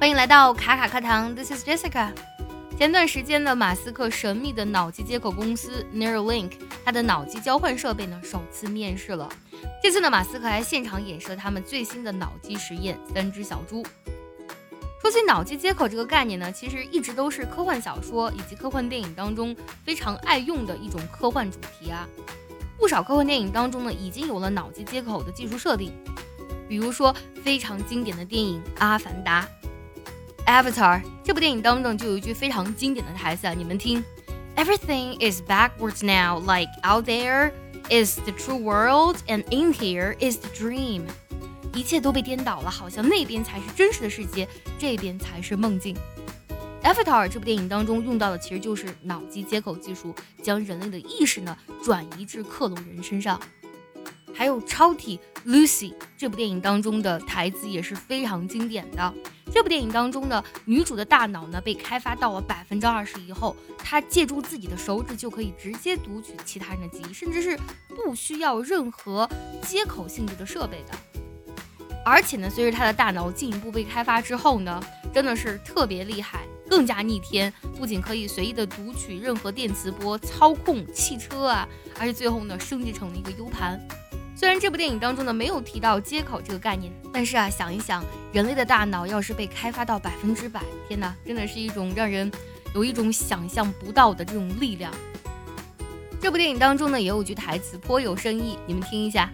欢迎来到卡卡课堂，This is Jessica。前段时间呢，马斯克神秘的脑机接口公司 Neuralink，它的脑机交换设备呢首次面世了。这次呢，马斯克还现场演示了他们最新的脑机实验——三只小猪。说起脑机接口这个概念呢，其实一直都是科幻小说以及科幻电影当中非常爱用的一种科幻主题啊。不少科幻电影当中呢，已经有了脑机接口的技术设定。比如说非常经典的电影《阿凡达》（Avatar） 这部电影当中就有一句非常经典的台词啊，你们听：“Everything is backwards now, like out there is the true world, and in here is the dream。”一切都被颠倒了，好像那边才是真实的世界，这边才是梦境。Avatar 这部电影当中用到的其实就是脑机接口技术，将人类的意识呢转移至克隆人身上。还有超体 Lucy 这部电影当中的台词也是非常经典的。这部电影当中呢，女主的大脑呢被开发到了百分之二十以后，她借助自己的手指就可以直接读取其他人的记忆，甚至是不需要任何接口性质的设备的。而且呢，随着她的大脑进一步被开发之后呢，真的是特别厉害，更加逆天，不仅可以随意的读取任何电磁波，操控汽车啊，而且最后呢升级成了一个 U 盘。虽然这部电影当中呢没有提到接口这个概念，但是啊，想一想，人类的大脑要是被开发到百分之百，天哪，真的是一种让人有一种想象不到的这种力量。这部电影当中呢也有句台词颇有深意，你们听一下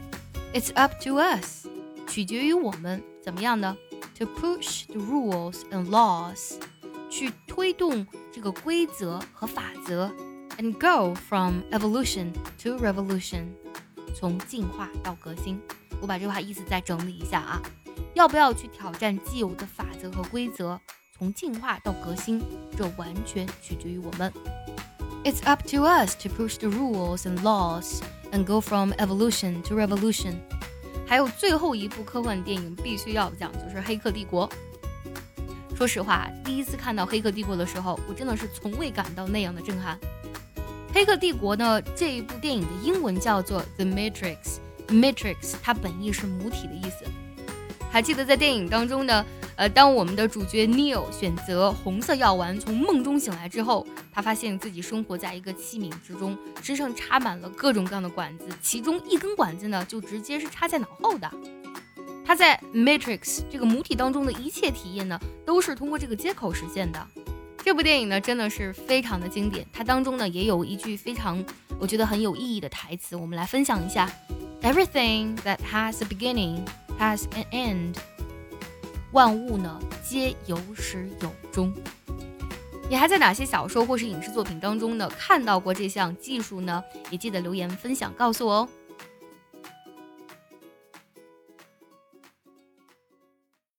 ：It's up to us，取决于我们怎么样呢？To push the rules and laws，去推动这个规则和法则，and go from evolution to revolution。从进化到革新，我把这句话意思再整理一下啊，要不要去挑战既有的法则和规则？从进化到革新，这完全取决于我们。It's up to us to push the rules and laws and go from evolution to revolution。还有最后一部科幻电影必须要讲，就是《黑客帝国》。说实话，第一次看到《黑客帝国》的时候，我真的是从未感到那样的震撼。《黑客帝国》呢，这一部电影的英文叫做《The Matrix》，Matrix 它本意是母体的意思。还记得在电影当中呢，呃，当我们的主角 Neo 选择红色药丸从梦中醒来之后，他发现自己生活在一个器皿之中，身上插满了各种各样的管子，其中一根管子呢就直接是插在脑后的。他在 Matrix 这个母体当中的一切体验呢，都是通过这个接口实现的。这部电影呢，真的是非常的经典。它当中呢，也有一句非常我觉得很有意义的台词，我们来分享一下：Everything that has a beginning has an end。万物呢，皆有始有终。你还在哪些小说或是影视作品当中呢，看到过这项技术呢？也记得留言分享告诉我哦。